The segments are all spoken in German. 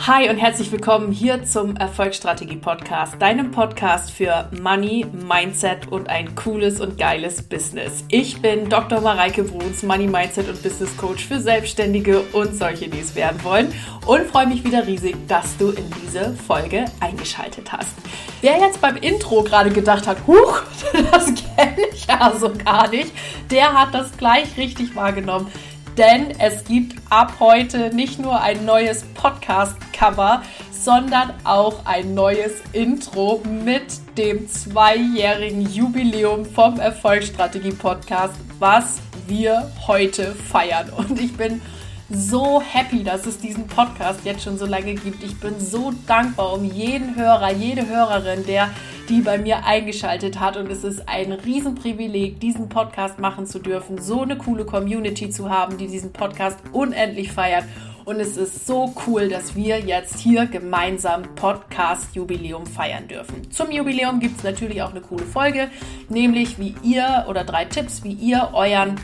Hi und herzlich willkommen hier zum Erfolgsstrategie Podcast, deinem Podcast für Money, Mindset und ein cooles und geiles Business. Ich bin Dr. Mareike Bruns, Money, Mindset und Business Coach für Selbstständige und solche, die es werden wollen und freue mich wieder riesig, dass du in diese Folge eingeschaltet hast. Wer jetzt beim Intro gerade gedacht hat, huch, das kenne ich ja so gar nicht, der hat das gleich richtig wahrgenommen denn es gibt ab heute nicht nur ein neues Podcast-Cover, sondern auch ein neues Intro mit dem zweijährigen Jubiläum vom Erfolgsstrategie-Podcast, was wir heute feiern. Und ich bin so happy, dass es diesen Podcast jetzt schon so lange gibt. Ich bin so dankbar um jeden Hörer, jede Hörerin, der die bei mir eingeschaltet hat. Und es ist ein Riesenprivileg, diesen Podcast machen zu dürfen, so eine coole Community zu haben, die diesen Podcast unendlich feiert. Und es ist so cool, dass wir jetzt hier gemeinsam Podcast-Jubiläum feiern dürfen. Zum Jubiläum gibt es natürlich auch eine coole Folge, nämlich wie ihr oder drei Tipps, wie ihr euren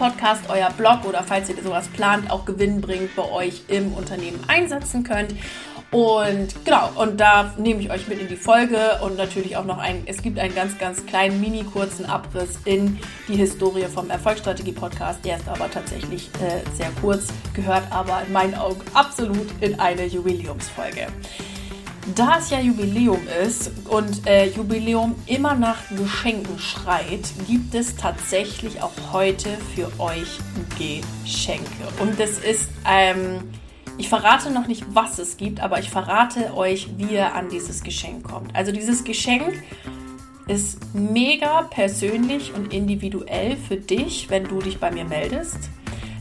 Podcast, euer Blog oder falls ihr sowas plant, auch gewinnbringend bei euch im Unternehmen einsetzen könnt. Und genau, und da nehme ich euch mit in die Folge und natürlich auch noch ein, es gibt einen ganz, ganz kleinen, mini kurzen Abriss in die Historie vom Erfolgsstrategie-Podcast. Der ist aber tatsächlich äh, sehr kurz, gehört aber in meinen Augen absolut in eine Jubiläumsfolge. Da es ja Jubiläum ist und äh, Jubiläum immer nach Geschenken schreit, gibt es tatsächlich auch heute für euch Geschenke. Und es ist, ähm, ich verrate noch nicht, was es gibt, aber ich verrate euch, wie ihr an dieses Geschenk kommt. Also dieses Geschenk ist mega persönlich und individuell für dich, wenn du dich bei mir meldest.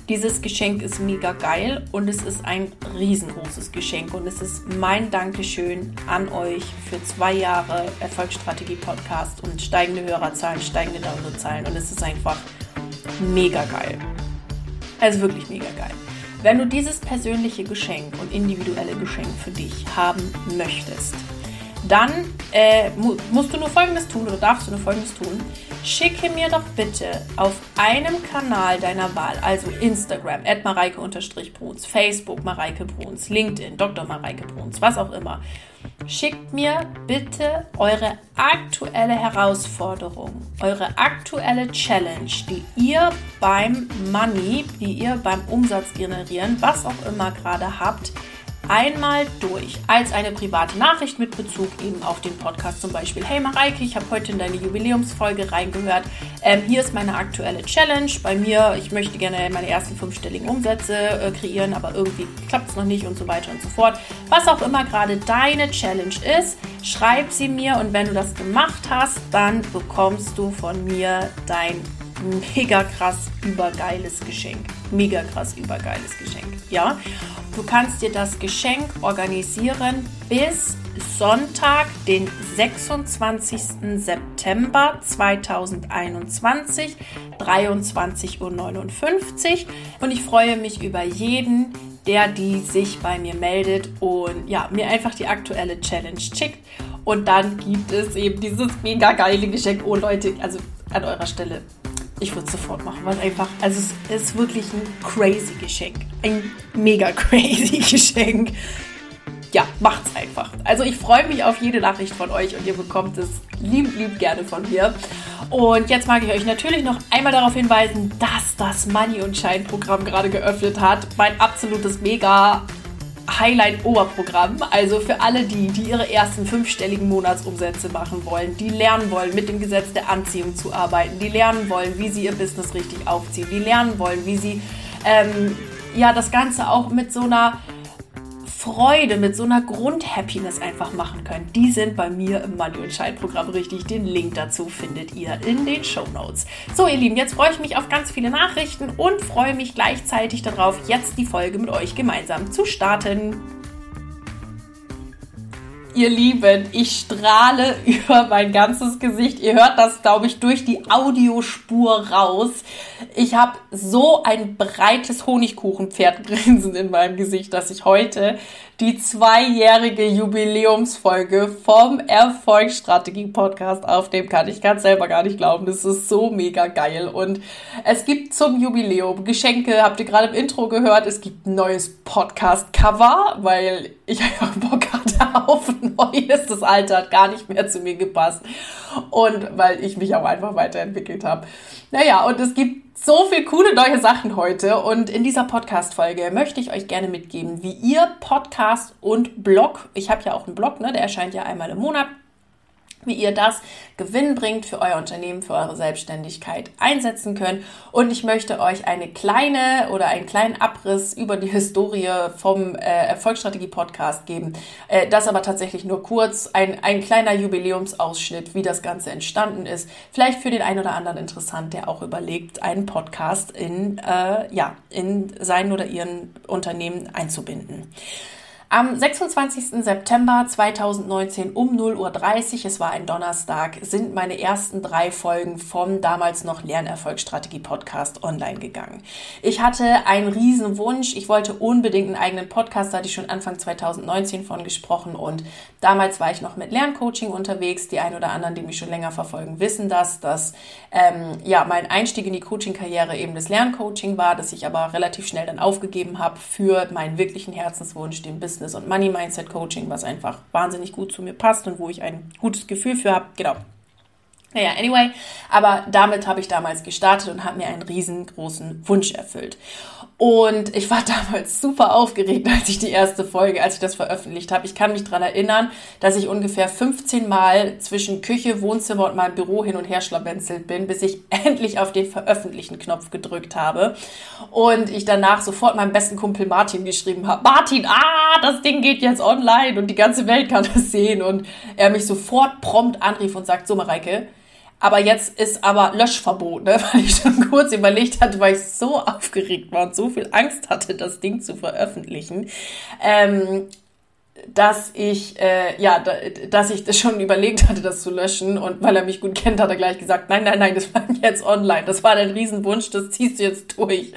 Dieses Geschenk ist mega geil und es ist ein riesengroßes Geschenk und es ist mein Dankeschön an euch für zwei Jahre Erfolgsstrategie Podcast und steigende Hörerzahlen, steigende Downloadzahlen und es ist einfach mega geil. Also wirklich mega geil. Wenn du dieses persönliche Geschenk und individuelle Geschenk für dich haben möchtest, dann äh, musst du nur Folgendes tun oder darfst du nur Folgendes tun. Schicke mir doch bitte auf einem Kanal deiner Wahl, also Instagram, at mareike-bruns, Facebook Mareike Bruns, LinkedIn, Dr. Mareike Bruns, was auch immer. Schickt mir bitte eure aktuelle Herausforderung, eure aktuelle Challenge, die ihr beim Money, die ihr beim Umsatz generieren, was auch immer gerade habt, einmal durch als eine private Nachricht mit Bezug eben auf den Podcast zum Beispiel. Hey Mareike, ich habe heute in deine Jubiläumsfolge reingehört. Ähm, hier ist meine aktuelle Challenge. Bei mir, ich möchte gerne meine ersten fünfstelligen Umsätze äh, kreieren, aber irgendwie klappt es noch nicht und so weiter und so fort. Was auch immer gerade deine Challenge ist, schreib sie mir und wenn du das gemacht hast, dann bekommst du von mir dein mega krass übergeiles Geschenk. Mega krass übergeiles Geschenk. Ja, du kannst dir das Geschenk organisieren bis Sonntag, den 26. September 2021, 23.59 Uhr. Und ich freue mich über jeden, der die sich bei mir meldet und ja, mir einfach die aktuelle Challenge schickt. Und dann gibt es eben dieses mega geile Geschenk. Oh Leute, also an eurer Stelle ich würde es sofort machen, weil einfach, also es ist wirklich ein crazy Geschenk. Ein mega crazy Geschenk. Ja, macht's einfach. Also ich freue mich auf jede Nachricht von euch und ihr bekommt es lieb, lieb gerne von mir. Und jetzt mag ich euch natürlich noch einmal darauf hinweisen, dass das Money und Shine Programm gerade geöffnet hat. Mein absolutes mega Highlight-Oberprogramm. Also für alle die, die ihre ersten fünfstelligen Monatsumsätze machen wollen, die lernen wollen, mit dem Gesetz der Anziehung zu arbeiten, die lernen wollen, wie sie ihr Business richtig aufziehen, die lernen wollen, wie sie ähm, ja das Ganze auch mit so einer Freude, mit so einer Grundhappiness einfach machen können, die sind bei mir im Money und Shine Programm richtig. Den Link dazu findet ihr in den Show Notes. So, ihr Lieben, jetzt freue ich mich auf ganz viele Nachrichten und freue mich gleichzeitig darauf, jetzt die Folge mit euch gemeinsam zu starten. Ihr Lieben, ich strahle über mein ganzes Gesicht. Ihr hört das, glaube ich, durch die Audiospur raus. Ich habe so ein breites Honigkuchenpferdgrinsen in meinem Gesicht, dass ich heute die zweijährige Jubiläumsfolge vom Erfolgsstrategie-Podcast aufnehmen kann. Ich kann es selber gar nicht glauben. Das ist so mega geil. Und es gibt zum Jubiläum Geschenke, habt ihr gerade im Intro gehört. Es gibt ein neues Podcast-Cover, weil ich einfach Bock auf Neues. Das alte hat gar nicht mehr zu mir gepasst. Und weil ich mich auch einfach weiterentwickelt habe. Naja, und es gibt so viel coole neue Sachen heute. Und in dieser Podcast-Folge möchte ich euch gerne mitgeben, wie ihr Podcast und Blog, ich habe ja auch einen Blog, ne, der erscheint ja einmal im Monat, wie ihr das gewinnbringend für euer Unternehmen, für eure Selbstständigkeit einsetzen könnt. Und ich möchte euch eine kleine oder einen kleinen Abriss über die Historie vom äh, Erfolgsstrategie-Podcast geben. Äh, das aber tatsächlich nur kurz, ein, ein kleiner Jubiläumsausschnitt, wie das Ganze entstanden ist. Vielleicht für den einen oder anderen interessant, der auch überlegt, einen Podcast in, äh, ja, in sein oder ihren Unternehmen einzubinden. Am 26. September 2019 um 0.30 Uhr, es war ein Donnerstag, sind meine ersten drei Folgen vom damals noch Lernerfolgsstrategie Podcast online gegangen. Ich hatte einen riesen Wunsch. Ich wollte unbedingt einen eigenen Podcast, da hatte ich schon Anfang 2019 von gesprochen und damals war ich noch mit Lerncoaching unterwegs. Die ein oder anderen, die mich schon länger verfolgen, wissen das, dass ähm, ja mein Einstieg in die Coaching-Karriere eben das Lerncoaching war, dass ich aber relativ schnell dann aufgegeben habe für meinen wirklichen Herzenswunsch, den Business Business und Money Mindset Coaching, was einfach wahnsinnig gut zu mir passt und wo ich ein gutes Gefühl für habe. Genau. Naja, anyway, aber damit habe ich damals gestartet und habe mir einen riesengroßen Wunsch erfüllt. Und ich war damals super aufgeregt, als ich die erste Folge, als ich das veröffentlicht habe. Ich kann mich daran erinnern, dass ich ungefähr 15 Mal zwischen Küche, Wohnzimmer und meinem Büro hin und her schlawenzelt bin, bis ich endlich auf den Veröffentlichen-Knopf gedrückt habe. Und ich danach sofort meinem besten Kumpel Martin geschrieben habe, Martin, ah, das Ding geht jetzt online und die ganze Welt kann das sehen. Und er mich sofort prompt anrief und sagt, so Mareike, aber jetzt ist aber Löschverbot, ne? weil ich schon kurz überlegt hatte, weil ich so aufgeregt war und so viel Angst hatte, das Ding zu veröffentlichen. Ähm, dass ich äh, ja, da, dass ich das schon überlegt hatte, das zu löschen und weil er mich gut kennt, hat er gleich gesagt, nein, nein, nein, das bleibt jetzt online. Das war dein Riesenwunsch, das ziehst du jetzt durch.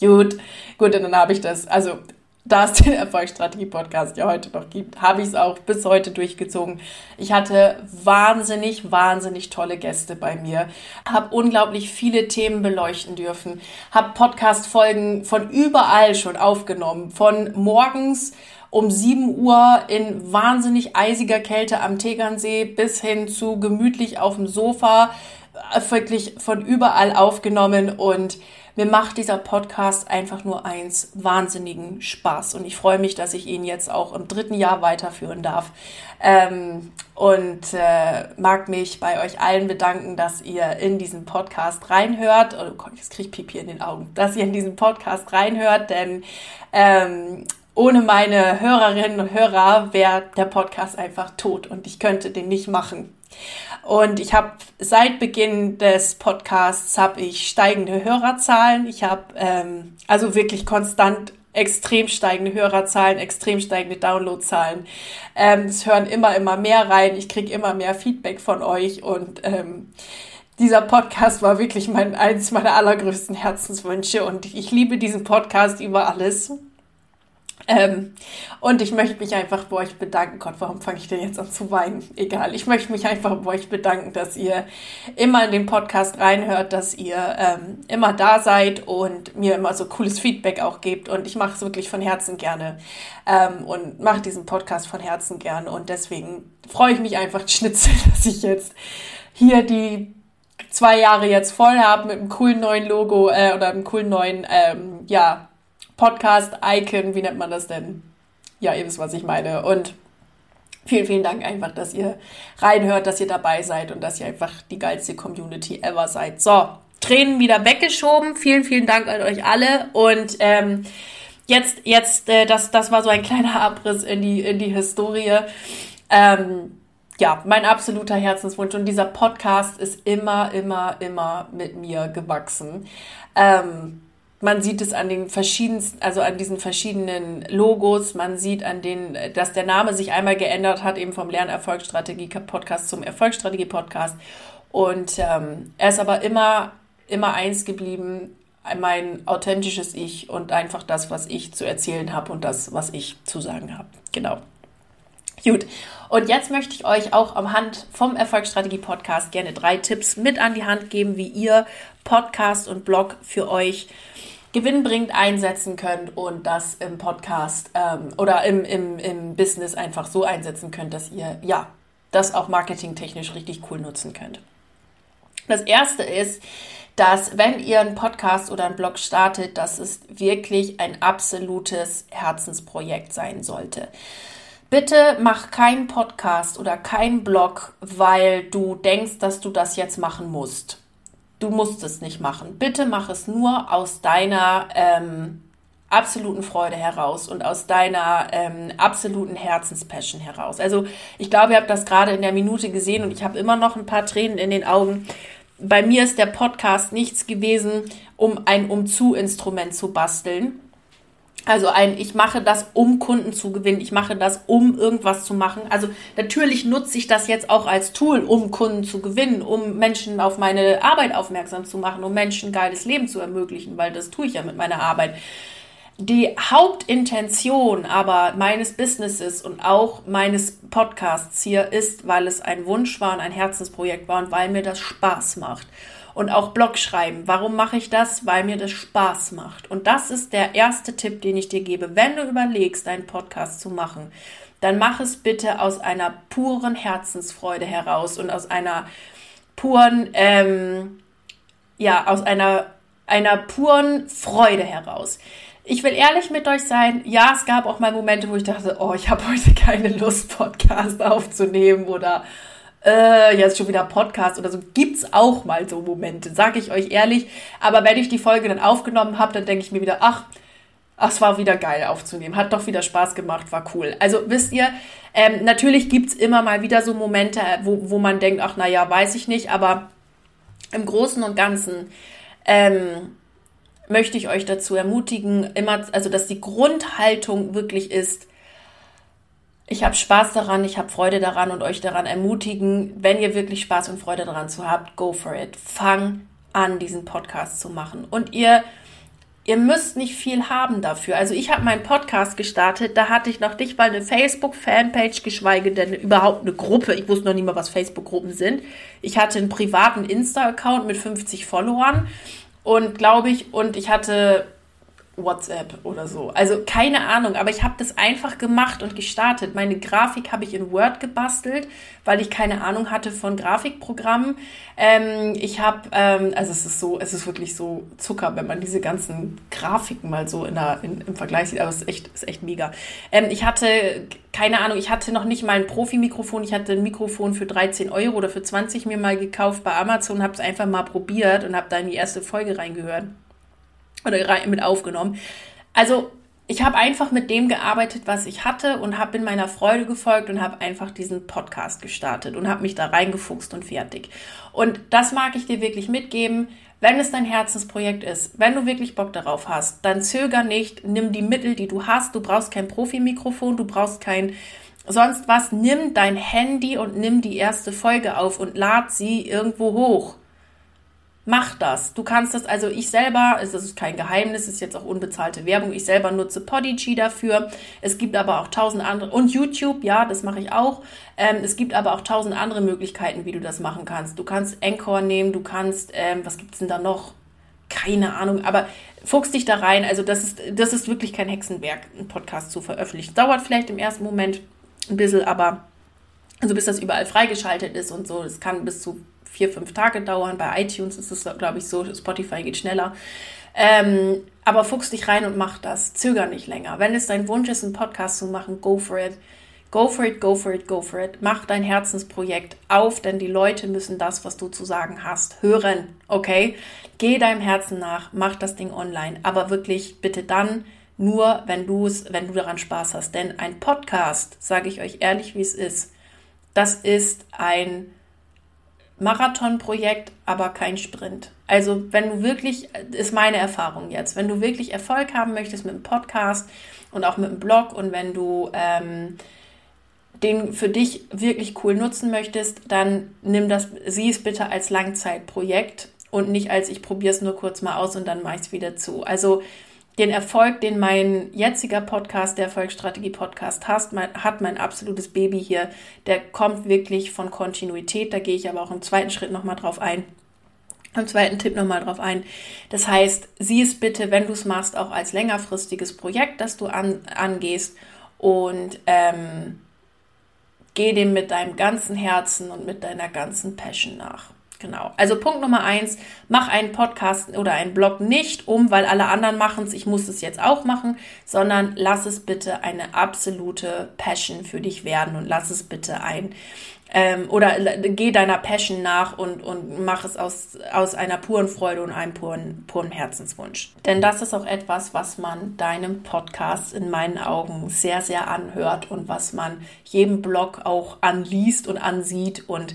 Gut, gut, und dann habe ich das. Also da es den Erfolgsstrategie-Podcast ja heute noch gibt, habe ich es auch bis heute durchgezogen. Ich hatte wahnsinnig, wahnsinnig tolle Gäste bei mir, habe unglaublich viele Themen beleuchten dürfen, habe Podcast-Folgen von überall schon aufgenommen, von morgens um 7 Uhr in wahnsinnig eisiger Kälte am Tegernsee bis hin zu gemütlich auf dem Sofa, äh, wirklich von überall aufgenommen und mir macht dieser Podcast einfach nur eins, wahnsinnigen Spaß. Und ich freue mich, dass ich ihn jetzt auch im dritten Jahr weiterführen darf. Ähm, und äh, mag mich bei euch allen bedanken, dass ihr in diesen Podcast reinhört. Oh Gott, jetzt kriege ich Pipi in den Augen. Dass ihr in diesen Podcast reinhört, denn ähm, ohne meine Hörerinnen und Hörer wäre der Podcast einfach tot und ich könnte den nicht machen. Und ich habe seit Beginn des Podcasts habe ich steigende Hörerzahlen. Ich habe ähm, also wirklich konstant extrem steigende Hörerzahlen, extrem steigende Downloadzahlen. Ähm, es hören immer, immer mehr rein. Ich kriege immer mehr Feedback von euch und ähm, dieser Podcast war wirklich mein, eins meiner allergrößten Herzenswünsche und ich liebe diesen Podcast über alles. Ähm, und ich möchte mich einfach bei euch bedanken. Gott, warum fange ich denn jetzt an zu weinen? Egal. Ich möchte mich einfach bei euch bedanken, dass ihr immer in den Podcast reinhört, dass ihr ähm, immer da seid und mir immer so cooles Feedback auch gebt. Und ich mache es wirklich von Herzen gerne ähm, und mache diesen Podcast von Herzen gerne. Und deswegen freue ich mich einfach Schnitzel, dass ich jetzt hier die zwei Jahre jetzt voll habe mit einem coolen neuen Logo äh, oder einem coolen neuen, ähm, ja, Podcast-Icon, wie nennt man das denn? Ja, ihr wisst, was ich meine. Und vielen, vielen Dank einfach, dass ihr reinhört, dass ihr dabei seid und dass ihr einfach die geilste Community ever seid. So, Tränen wieder weggeschoben. Vielen, vielen Dank an euch alle. Und ähm, jetzt, jetzt, äh, das, das war so ein kleiner Abriss in die, in die Historie. Ähm, ja, mein absoluter Herzenswunsch. Und dieser Podcast ist immer, immer, immer mit mir gewachsen. Ähm, man sieht es an den verschiedensten, also an diesen verschiedenen Logos. Man sieht an den, dass der Name sich einmal geändert hat, eben vom Lernerfolgsstrategie-Podcast zum Erfolgsstrategie-Podcast. Und ähm, er ist aber immer, immer eins geblieben, mein authentisches Ich und einfach das, was ich zu erzählen habe und das, was ich zu sagen habe. Genau. Gut. Und jetzt möchte ich euch auch am Hand vom Erfolgsstrategie Podcast gerne drei Tipps mit an die Hand geben, wie ihr Podcast und Blog für euch gewinnbringend einsetzen könnt und das im Podcast ähm, oder im, im, im Business einfach so einsetzen könnt, dass ihr ja das auch marketingtechnisch richtig cool nutzen könnt. Das erste ist, dass wenn ihr einen Podcast oder einen Blog startet, dass es wirklich ein absolutes Herzensprojekt sein sollte. Bitte mach keinen Podcast oder keinen Blog, weil du denkst, dass du das jetzt machen musst. Du musst es nicht machen. Bitte mach es nur aus deiner ähm, absoluten Freude heraus und aus deiner ähm, absoluten Herzenspassion heraus. Also ich glaube, ihr habt das gerade in der Minute gesehen und ich habe immer noch ein paar Tränen in den Augen. Bei mir ist der Podcast nichts gewesen, um ein Umzu-Instrument zu basteln also ein, ich mache das, um Kunden zu gewinnen. Ich mache das, um irgendwas zu machen. Also natürlich nutze ich das jetzt auch als Tool, um Kunden zu gewinnen, um Menschen auf meine Arbeit aufmerksam zu machen, um Menschen ein geiles Leben zu ermöglichen, weil das tue ich ja mit meiner Arbeit. Die Hauptintention aber meines Businesses und auch meines Podcasts hier ist, weil es ein Wunsch war und ein Herzensprojekt war und weil mir das Spaß macht und auch Blog schreiben. Warum mache ich das? Weil mir das Spaß macht. Und das ist der erste Tipp, den ich dir gebe. Wenn du überlegst, einen Podcast zu machen, dann mach es bitte aus einer puren Herzensfreude heraus und aus einer puren, ähm, ja, aus einer, einer puren Freude heraus. Ich will ehrlich mit euch sein. Ja, es gab auch mal Momente, wo ich dachte, oh, ich habe heute keine Lust, Podcast aufzunehmen oder äh, jetzt schon wieder Podcast oder so, gibt's auch mal so Momente, sage ich euch ehrlich. Aber wenn ich die Folge dann aufgenommen habe, dann denke ich mir wieder, ach, ach, es war wieder geil aufzunehmen, hat doch wieder Spaß gemacht, war cool. Also wisst ihr, ähm, natürlich gibt's immer mal wieder so Momente, wo, wo man denkt, ach, naja, weiß ich nicht, aber im Großen und Ganzen ähm, möchte ich euch dazu ermutigen, immer, also dass die Grundhaltung wirklich ist, ich habe Spaß daran, ich habe Freude daran und euch daran ermutigen, wenn ihr wirklich Spaß und Freude daran zu habt, go for it. Fang an, diesen Podcast zu machen. Und ihr, ihr müsst nicht viel haben dafür. Also ich habe meinen Podcast gestartet, da hatte ich noch nicht mal eine Facebook-Fanpage, geschweige denn überhaupt eine Gruppe. Ich wusste noch nicht mal, was Facebook-Gruppen sind. Ich hatte einen privaten Insta-Account mit 50 Followern und glaube ich, und ich hatte WhatsApp oder so. Also keine Ahnung, aber ich habe das einfach gemacht und gestartet. Meine Grafik habe ich in Word gebastelt, weil ich keine Ahnung hatte von Grafikprogrammen. Ähm, ich habe, ähm, also es ist so, es ist wirklich so Zucker, wenn man diese ganzen Grafiken mal so in der, in, im Vergleich sieht, aber es ist echt, ist echt mega. Ähm, ich hatte, keine Ahnung, ich hatte noch nicht mal ein Profi-Mikrofon. Ich hatte ein Mikrofon für 13 Euro oder für 20 mir mal gekauft bei Amazon, habe es einfach mal probiert und habe da in die erste Folge reingehört oder mit aufgenommen. Also ich habe einfach mit dem gearbeitet, was ich hatte und habe in meiner Freude gefolgt und habe einfach diesen Podcast gestartet und habe mich da reingefuchst und fertig. Und das mag ich dir wirklich mitgeben. Wenn es dein Herzensprojekt ist, wenn du wirklich Bock darauf hast, dann zöger nicht, nimm die Mittel, die du hast. Du brauchst kein Profi-Mikrofon, du brauchst kein sonst was. Nimm dein Handy und nimm die erste Folge auf und lad sie irgendwo hoch. Mach das. Du kannst das, also ich selber, es ist kein Geheimnis, es ist jetzt auch unbezahlte Werbung, ich selber nutze Podigy dafür. Es gibt aber auch tausend andere, und YouTube, ja, das mache ich auch. Ähm, es gibt aber auch tausend andere Möglichkeiten, wie du das machen kannst. Du kannst Anchor nehmen, du kannst, ähm, was gibt's denn da noch? Keine Ahnung, aber fuchs dich da rein. Also das ist, das ist wirklich kein Hexenwerk, einen Podcast zu veröffentlichen. Dauert vielleicht im ersten Moment ein bisschen, aber also bis das überall freigeschaltet ist und so, das kann bis zu vier, fünf Tage dauern. Bei iTunes ist es, glaube ich, so. Spotify geht schneller. Ähm, aber fuchs dich rein und mach das. Zöger nicht länger. Wenn es dein Wunsch ist, einen Podcast zu machen, go for it. Go for it, go for it, go for it. Mach dein Herzensprojekt auf, denn die Leute müssen das, was du zu sagen hast, hören. Okay? Geh deinem Herzen nach, mach das Ding online. Aber wirklich bitte dann nur, wenn du es, wenn du daran Spaß hast. Denn ein Podcast, sage ich euch ehrlich, wie es ist, das ist ein Marathonprojekt, aber kein Sprint. Also wenn du wirklich, ist meine Erfahrung jetzt, wenn du wirklich Erfolg haben möchtest mit dem Podcast und auch mit dem Blog und wenn du ähm, den für dich wirklich cool nutzen möchtest, dann nimm das, sieh es bitte als Langzeitprojekt und nicht als ich probiere es nur kurz mal aus und dann mache ich es wieder zu. Also den Erfolg, den mein jetziger Podcast, der Erfolgsstrategie-Podcast hat, mein, hat mein absolutes Baby hier, der kommt wirklich von Kontinuität. Da gehe ich aber auch im zweiten Schritt nochmal drauf ein. Im zweiten Tipp nochmal drauf ein. Das heißt, sieh es bitte, wenn du es machst, auch als längerfristiges Projekt, das du an, angehst und ähm, geh dem mit deinem ganzen Herzen und mit deiner ganzen Passion nach. Genau. Also Punkt Nummer eins, mach einen Podcast oder einen Blog nicht um, weil alle anderen machen es, ich muss es jetzt auch machen, sondern lass es bitte eine absolute Passion für dich werden und lass es bitte ein ähm, oder geh deiner Passion nach und, und mach es aus, aus einer puren Freude und einem puren, puren Herzenswunsch. Denn das ist auch etwas, was man deinem Podcast in meinen Augen sehr, sehr anhört und was man jedem Blog auch anliest und ansieht und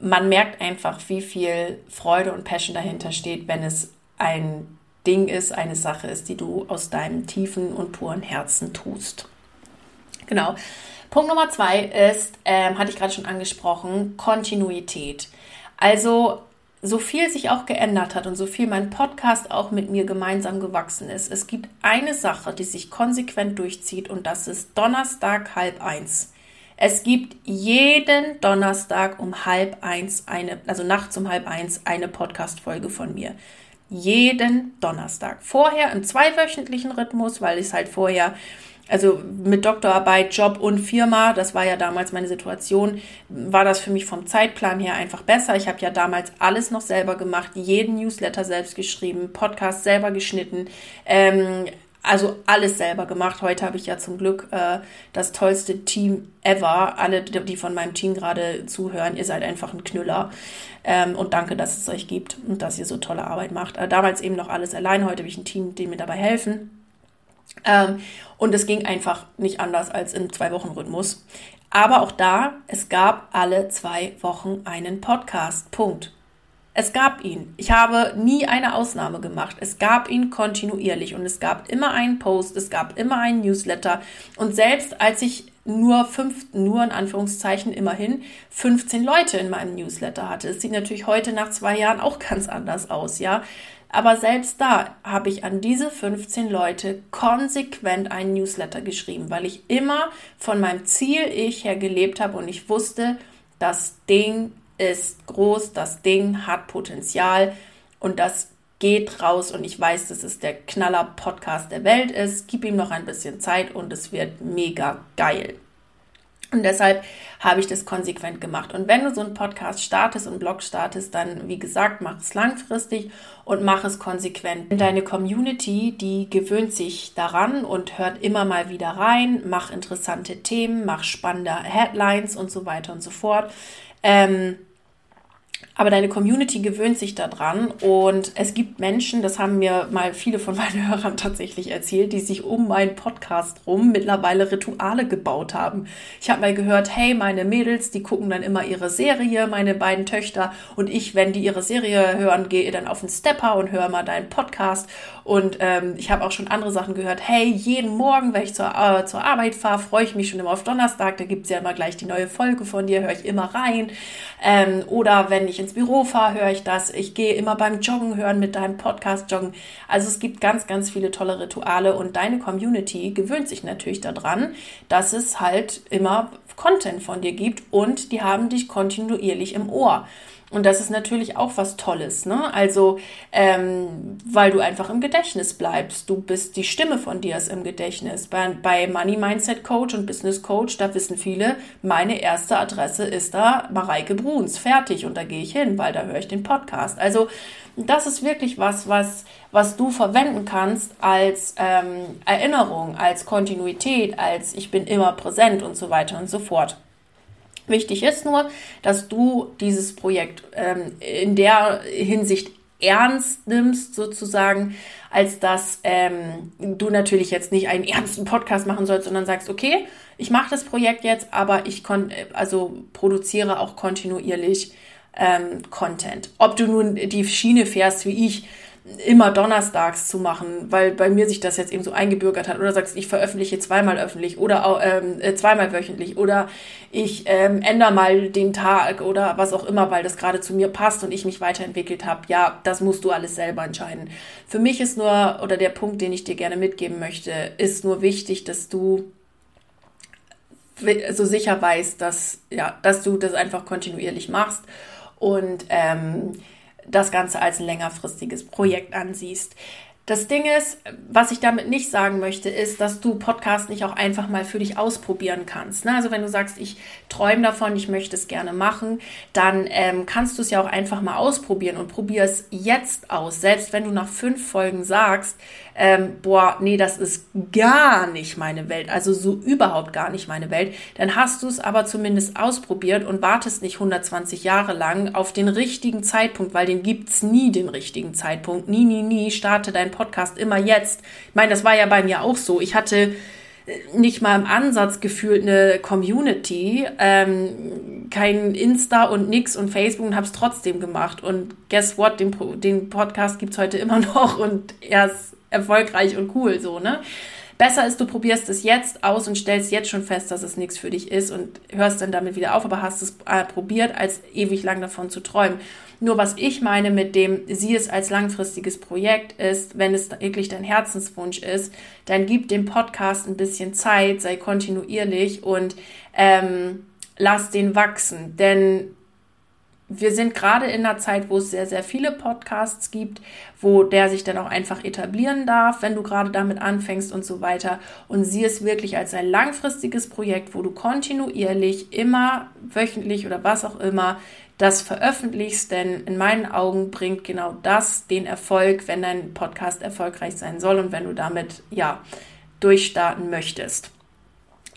man merkt einfach, wie viel Freude und Passion dahinter steht, wenn es ein Ding ist, eine Sache ist, die du aus deinem tiefen und puren Herzen tust. Genau. Punkt Nummer zwei ist, ähm, hatte ich gerade schon angesprochen, Kontinuität. Also so viel sich auch geändert hat und so viel mein Podcast auch mit mir gemeinsam gewachsen ist. Es gibt eine Sache, die sich konsequent durchzieht und das ist Donnerstag halb eins. Es gibt jeden Donnerstag um halb eins eine, also nachts um halb eins eine Podcast-Folge von mir. Jeden Donnerstag. Vorher im zweiwöchentlichen Rhythmus, weil ich es halt vorher, also mit Doktorarbeit, Job und Firma, das war ja damals meine Situation, war das für mich vom Zeitplan her einfach besser. Ich habe ja damals alles noch selber gemacht, jeden Newsletter selbst geschrieben, Podcast selber geschnitten, ähm, also alles selber gemacht. Heute habe ich ja zum Glück äh, das tollste Team ever. Alle, die von meinem Team gerade zuhören, ihr seid einfach ein Knüller. Ähm, und danke, dass es euch gibt und dass ihr so tolle Arbeit macht. Äh, damals eben noch alles allein. Heute habe ich ein Team, die mir dabei helfen. Ähm, und es ging einfach nicht anders als im Zwei-Wochen-Rhythmus. Aber auch da, es gab alle zwei Wochen einen Podcast. Punkt. Es gab ihn. Ich habe nie eine Ausnahme gemacht. Es gab ihn kontinuierlich und es gab immer einen Post, es gab immer einen Newsletter. Und selbst als ich nur fünf, nur in Anführungszeichen immerhin 15 Leute in meinem Newsletter hatte. Es sieht natürlich heute nach zwei Jahren auch ganz anders aus, ja. Aber selbst da habe ich an diese 15 Leute konsequent einen Newsletter geschrieben, weil ich immer von meinem Ziel ich her gelebt habe und ich wusste, das Ding ist groß, das Ding hat Potenzial und das geht raus und ich weiß, dass es der Knaller-Podcast der Welt ist. Gib ihm noch ein bisschen Zeit und es wird mega geil. Und deshalb habe ich das konsequent gemacht. Und wenn du so einen Podcast startest und Blog startest, dann, wie gesagt, mach es langfristig und mach es konsequent. Deine Community, die gewöhnt sich daran und hört immer mal wieder rein, mach interessante Themen, mach spannende Headlines und so weiter und so fort. Ähm, aber deine Community gewöhnt sich daran und es gibt Menschen, das haben mir mal viele von meinen Hörern tatsächlich erzählt, die sich um meinen Podcast rum mittlerweile Rituale gebaut haben. Ich habe mal gehört, hey, meine Mädels, die gucken dann immer ihre Serie, meine beiden Töchter und ich, wenn die ihre Serie hören, gehe dann auf den Stepper und höre mal deinen Podcast und ähm, ich habe auch schon andere Sachen gehört, hey, jeden Morgen, wenn ich zur, äh, zur Arbeit fahre, freue ich mich schon immer auf Donnerstag, da gibt's ja immer gleich die neue Folge von dir, höre ich immer rein ähm, oder wenn ich ins Büro fahre, höre ich das. Ich gehe immer beim Joggen hören mit deinem Podcast joggen. Also es gibt ganz, ganz viele tolle Rituale und deine Community gewöhnt sich natürlich daran, dass es halt immer Content von dir gibt und die haben dich kontinuierlich im Ohr. Und das ist natürlich auch was Tolles, ne? Also, ähm, weil du einfach im Gedächtnis bleibst. Du bist, die Stimme von dir ist im Gedächtnis. Bei, bei Money Mindset Coach und Business Coach, da wissen viele, meine erste Adresse ist da Mareike Bruns. Fertig. Und da gehe ich hin, weil da höre ich den Podcast. Also, das ist wirklich was, was, was du verwenden kannst als ähm, Erinnerung, als Kontinuität, als ich bin immer präsent und so weiter und so fort. Wichtig ist nur, dass du dieses Projekt ähm, in der Hinsicht ernst nimmst, sozusagen, als dass ähm, du natürlich jetzt nicht einen ernsten Podcast machen sollst, sondern sagst, okay, ich mache das Projekt jetzt, aber ich kon also produziere auch kontinuierlich ähm, Content. Ob du nun die Schiene fährst wie ich, immer donnerstags zu machen, weil bei mir sich das jetzt eben so eingebürgert hat. Oder sagst, ich veröffentliche zweimal öffentlich oder ähm, äh, zweimal wöchentlich oder ich ähm, ändere mal den Tag oder was auch immer, weil das gerade zu mir passt und ich mich weiterentwickelt habe. Ja, das musst du alles selber entscheiden. Für mich ist nur, oder der Punkt, den ich dir gerne mitgeben möchte, ist nur wichtig, dass du so sicher weißt, dass, ja, dass du das einfach kontinuierlich machst und ähm, das Ganze als ein längerfristiges Projekt ansiehst. Das Ding ist, was ich damit nicht sagen möchte, ist, dass du Podcast nicht auch einfach mal für dich ausprobieren kannst. Ne? Also wenn du sagst, ich träume davon, ich möchte es gerne machen, dann ähm, kannst du es ja auch einfach mal ausprobieren und probier es jetzt aus. Selbst wenn du nach fünf Folgen sagst, ähm, boah, nee, das ist gar nicht meine Welt, also so überhaupt gar nicht meine Welt, dann hast du es aber zumindest ausprobiert und wartest nicht 120 Jahre lang auf den richtigen Zeitpunkt, weil den gibt's nie, den richtigen Zeitpunkt. Nie, nie, nie starte dein Podcast immer jetzt. Ich meine, das war ja bei mir auch so. Ich hatte äh, nicht mal im Ansatz gefühlt eine Community, ähm, kein Insta und nix und Facebook und hab's trotzdem gemacht. Und guess what, den, den Podcast gibt's heute immer noch und er ist erfolgreich und cool, so, ne? Besser ist, du probierst es jetzt aus und stellst jetzt schon fest, dass es nichts für dich ist und hörst dann damit wieder auf, aber hast es äh, probiert, als ewig lang davon zu träumen. Nur was ich meine mit dem, sieh es als langfristiges Projekt ist, wenn es wirklich dein Herzenswunsch ist, dann gib dem Podcast ein bisschen Zeit, sei kontinuierlich und ähm, lass den wachsen. Denn wir sind gerade in einer Zeit, wo es sehr, sehr viele Podcasts gibt, wo der sich dann auch einfach etablieren darf, wenn du gerade damit anfängst und so weiter. Und sieh es wirklich als ein langfristiges Projekt, wo du kontinuierlich immer wöchentlich oder was auch immer das veröffentlichst, denn in meinen Augen bringt genau das den Erfolg, wenn dein Podcast erfolgreich sein soll und wenn du damit, ja, durchstarten möchtest.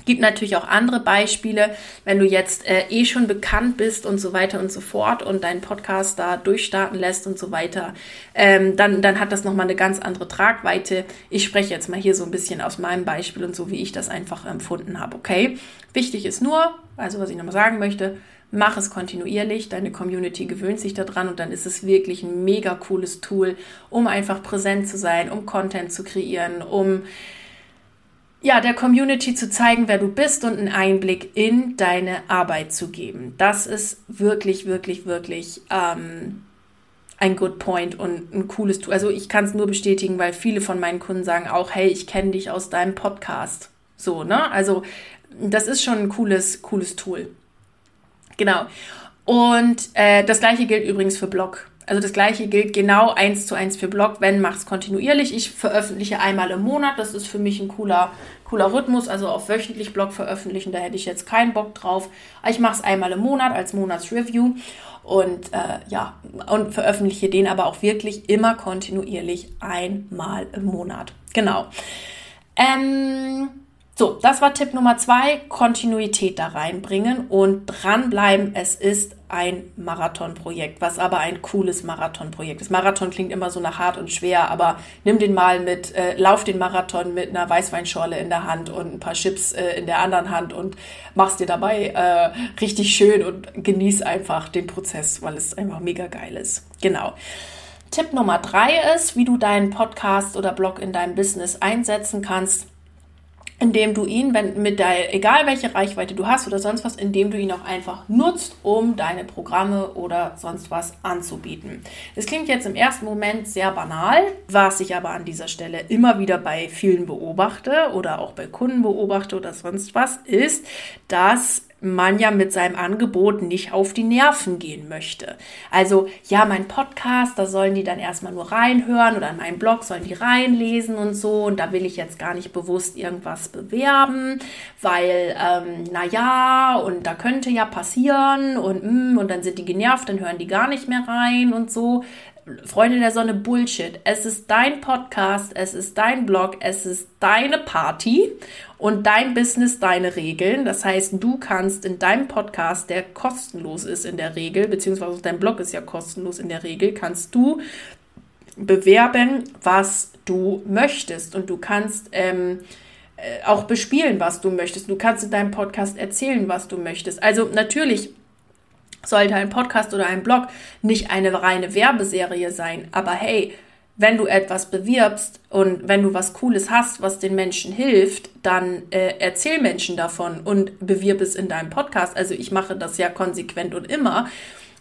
Gibt natürlich auch andere Beispiele, wenn du jetzt äh, eh schon bekannt bist und so weiter und so fort und deinen Podcast da durchstarten lässt und so weiter, ähm, dann, dann hat das nochmal eine ganz andere Tragweite. Ich spreche jetzt mal hier so ein bisschen aus meinem Beispiel und so, wie ich das einfach empfunden habe, okay? Wichtig ist nur, also was ich nochmal sagen möchte, mach es kontinuierlich, deine Community gewöhnt sich daran und dann ist es wirklich ein mega cooles Tool, um einfach präsent zu sein, um Content zu kreieren, um ja, der Community zu zeigen, wer du bist und einen Einblick in deine Arbeit zu geben. Das ist wirklich, wirklich, wirklich ähm, ein Good Point und ein cooles Tool. Also ich kann es nur bestätigen, weil viele von meinen Kunden sagen auch, hey, ich kenne dich aus deinem Podcast. So, ne? Also das ist schon ein cooles, cooles Tool. Genau. Und äh, das gleiche gilt übrigens für Blog. Also das gleiche gilt genau eins zu eins für Blog. Wenn, mach's kontinuierlich. Ich veröffentliche einmal im Monat. Das ist für mich ein cooler, cooler Rhythmus. Also auf wöchentlich Blog veröffentlichen, da hätte ich jetzt keinen Bock drauf. Ich mache es einmal im Monat als Monatsreview. Und äh, ja, und veröffentliche den aber auch wirklich immer kontinuierlich einmal im Monat. Genau. Ähm, so, das war Tipp Nummer zwei, Kontinuität da reinbringen und dranbleiben. Es ist ein Marathonprojekt, was aber ein cooles Marathonprojekt ist. Marathon klingt immer so nach hart und schwer, aber nimm den mal mit, äh, lauf den Marathon mit einer Weißweinschorle in der Hand und ein paar Chips äh, in der anderen Hand und mach's dir dabei äh, richtig schön und genieß einfach den Prozess, weil es einfach mega geil ist. Genau. Tipp Nummer drei ist, wie du deinen Podcast oder Blog in deinem Business einsetzen kannst indem du ihn, wenn mit der, egal welche Reichweite du hast oder sonst was, indem du ihn auch einfach nutzt, um deine Programme oder sonst was anzubieten. Das klingt jetzt im ersten Moment sehr banal, was ich aber an dieser Stelle immer wieder bei vielen beobachte oder auch bei Kunden beobachte oder sonst was, ist, dass man ja mit seinem Angebot nicht auf die Nerven gehen möchte. Also ja, mein Podcast, da sollen die dann erstmal nur reinhören oder in meinem Blog sollen die reinlesen und so und da will ich jetzt gar nicht bewusst irgendwas bewerben, weil ähm, na ja und da könnte ja passieren und mm, und dann sind die genervt, dann hören die gar nicht mehr rein und so. Freunde der Sonne, Bullshit. Es ist dein Podcast, es ist dein Blog, es ist deine Party und dein Business, deine Regeln. Das heißt, du kannst in deinem Podcast, der kostenlos ist in der Regel, beziehungsweise dein Blog ist ja kostenlos in der Regel, kannst du bewerben, was du möchtest und du kannst ähm, äh, auch bespielen, was du möchtest. Du kannst in deinem Podcast erzählen, was du möchtest. Also natürlich sollte ein Podcast oder ein Blog nicht eine reine Werbeserie sein. Aber hey, wenn du etwas bewirbst und wenn du was Cooles hast, was den Menschen hilft, dann äh, erzähl Menschen davon und bewirb es in deinem Podcast. Also ich mache das ja konsequent und immer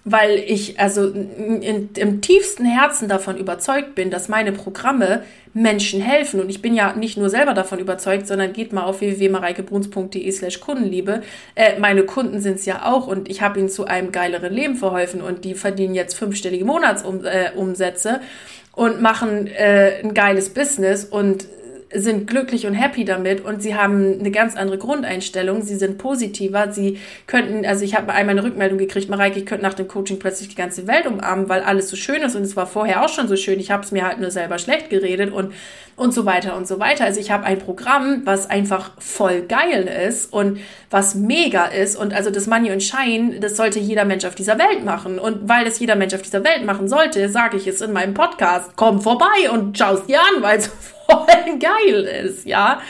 weil ich also in, im tiefsten Herzen davon überzeugt bin, dass meine Programme Menschen helfen. Und ich bin ja nicht nur selber davon überzeugt, sondern geht mal auf www.mareikebruns.de slash Kundenliebe. Äh, meine Kunden sind es ja auch und ich habe ihnen zu einem geileren Leben verholfen und die verdienen jetzt fünfstellige Monatsumsätze äh, und machen äh, ein geiles Business und sind glücklich und happy damit und sie haben eine ganz andere Grundeinstellung, sie sind positiver, sie könnten, also ich habe einmal eine Rückmeldung gekriegt, Mareike, ich könnte nach dem Coaching plötzlich die ganze Welt umarmen, weil alles so schön ist und es war vorher auch schon so schön, ich habe es mir halt nur selber schlecht geredet und und so weiter und so weiter. Also ich habe ein Programm, was einfach voll geil ist und was mega ist und also das Money und Shine, das sollte jeder Mensch auf dieser Welt machen und weil es jeder Mensch auf dieser Welt machen sollte, sage ich es in meinem Podcast, komm vorbei und schaust dir an, weil es voll geil ist, ja.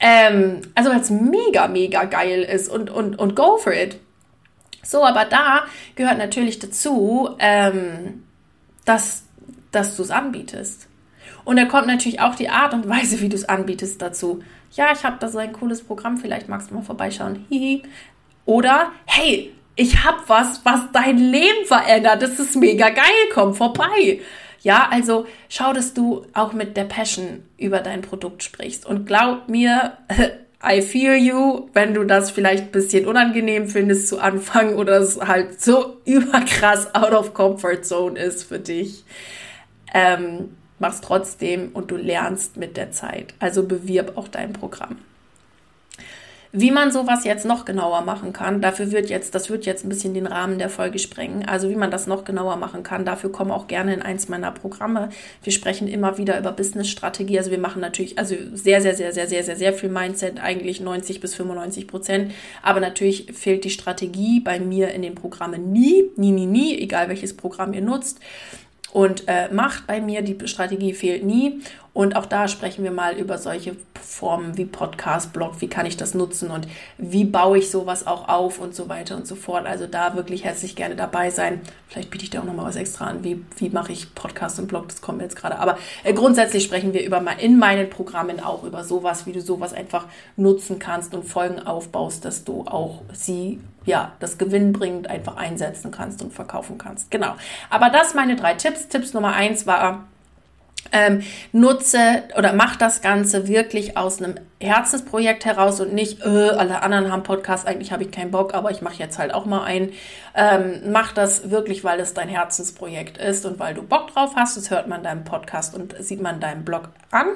Ähm, also weil es mega, mega geil ist und, und, und go for it. So, aber da gehört natürlich dazu, ähm, dass, dass du es anbietest. Und da kommt natürlich auch die Art und Weise, wie du es anbietest dazu. Ja, ich habe da so ein cooles Programm, vielleicht magst du mal vorbeischauen. Oder, hey, ich habe was, was dein Leben verändert. Das ist mega geil, komm vorbei. Ja, also schau, dass du auch mit der Passion über dein Produkt sprichst. Und glaub mir, I feel you, wenn du das vielleicht ein bisschen unangenehm findest zu Anfang oder es halt so überkrass out of comfort zone ist für dich. Ähm, mach's trotzdem und du lernst mit der Zeit. Also bewirb auch dein Programm. Wie man sowas jetzt noch genauer machen kann, dafür wird jetzt, das wird jetzt ein bisschen den Rahmen der Folge sprengen. Also wie man das noch genauer machen kann, dafür komme auch gerne in eins meiner Programme. Wir sprechen immer wieder über Business-Strategie. Also wir machen natürlich, also sehr, sehr, sehr, sehr, sehr, sehr, sehr viel Mindset, eigentlich 90 bis 95 Prozent. Aber natürlich fehlt die Strategie bei mir in den Programmen nie, nie, nie, nie, egal welches Programm ihr nutzt und äh, macht bei mir. Die Strategie fehlt nie. Und auch da sprechen wir mal über solche Formen wie Podcast, Blog, wie kann ich das nutzen und wie baue ich sowas auch auf und so weiter und so fort. Also da wirklich herzlich gerne dabei sein. Vielleicht biete ich da auch nochmal was extra an. Wie, wie mache ich Podcast und Blog? Das kommt mir jetzt gerade. Aber äh, grundsätzlich sprechen wir über in meinen Programmen auch über sowas, wie du sowas einfach nutzen kannst und Folgen aufbaust, dass du auch sie ja, das gewinnbringend einfach einsetzen kannst und verkaufen kannst. Genau. Aber das meine drei Tipps. Tipps Nummer eins war, ähm, nutze oder mach das Ganze wirklich aus einem Herzensprojekt heraus und nicht, äh, alle anderen haben Podcasts, eigentlich habe ich keinen Bock, aber ich mache jetzt halt auch mal einen. Ähm, mach das wirklich, weil es dein Herzensprojekt ist und weil du Bock drauf hast. Das hört man deinem Podcast und sieht man deinem Blog an.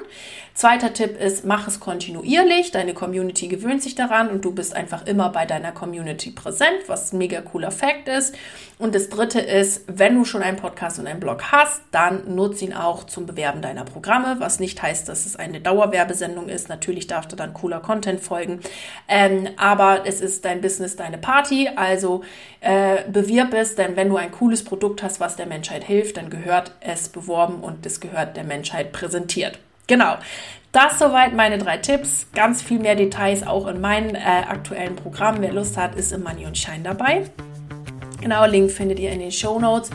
Zweiter Tipp ist, mach es kontinuierlich. Deine Community gewöhnt sich daran und du bist einfach immer bei deiner Community präsent, was ein mega cooler Fact ist. Und das dritte ist, wenn du schon einen Podcast und einen Blog hast, dann nutze ihn auch zum Bewerben deiner Programme, was nicht heißt, dass es eine Dauerwerbesendung ist. Natürlich darf da dann cooler Content folgen. Ähm, aber es ist dein Business, deine Party. Also äh, bewirb es, denn wenn du ein cooles Produkt hast, was der Menschheit hilft, dann gehört es beworben und es gehört der Menschheit präsentiert. Genau. Das soweit meine drei Tipps. Ganz viel mehr Details auch in meinem äh, aktuellen Programm. Wer Lust hat, ist im Money und Shine dabei. Genau, Link findet ihr in den Show Notes.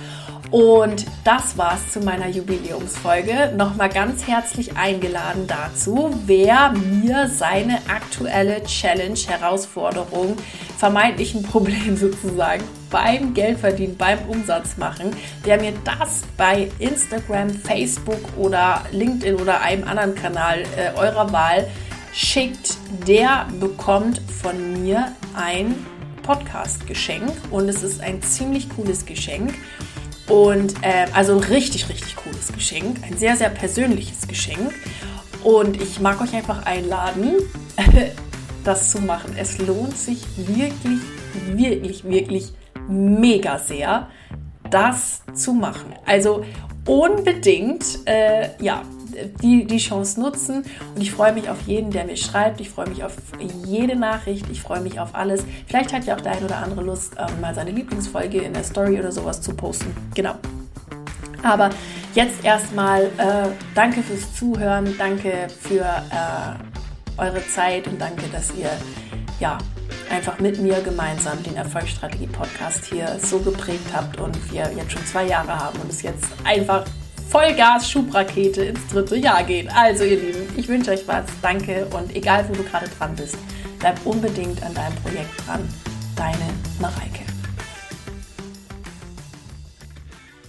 Und das war's zu meiner Jubiläumsfolge. Nochmal ganz herzlich eingeladen dazu, wer mir seine aktuelle Challenge, Herausforderung, vermeintlichen Problem sozusagen beim Geldverdienen, beim Umsatz machen, der mir das bei Instagram, Facebook oder LinkedIn oder einem anderen Kanal äh, eurer Wahl schickt, der bekommt von mir ein Podcast-Geschenk und es ist ein ziemlich cooles Geschenk. Und äh, also richtig, richtig cooles Geschenk. Ein sehr, sehr persönliches Geschenk. Und ich mag euch einfach einladen, das zu machen. Es lohnt sich wirklich, wirklich, wirklich mega sehr, das zu machen. Also unbedingt, äh, ja, die, die Chance nutzen. Und ich freue mich auf jeden, der mir schreibt. Ich freue mich auf jede Nachricht. Ich freue mich auf alles. Vielleicht hat ja auch der ein oder andere Lust, ähm, mal seine Lieblingsfolge in der Story oder sowas zu posten. Genau. Aber jetzt erstmal äh, danke fürs Zuhören, danke für äh, eure Zeit und danke, dass ihr ja einfach mit mir gemeinsam den Erfolgsstrategie-Podcast hier so geprägt habt und wir jetzt schon zwei Jahre haben und es jetzt einfach Vollgas Schubrakete ins dritte Jahr geht. Also ihr Lieben, ich wünsche euch was. Danke und egal wo du gerade dran bist, bleib unbedingt an deinem Projekt dran. Deine Mareike.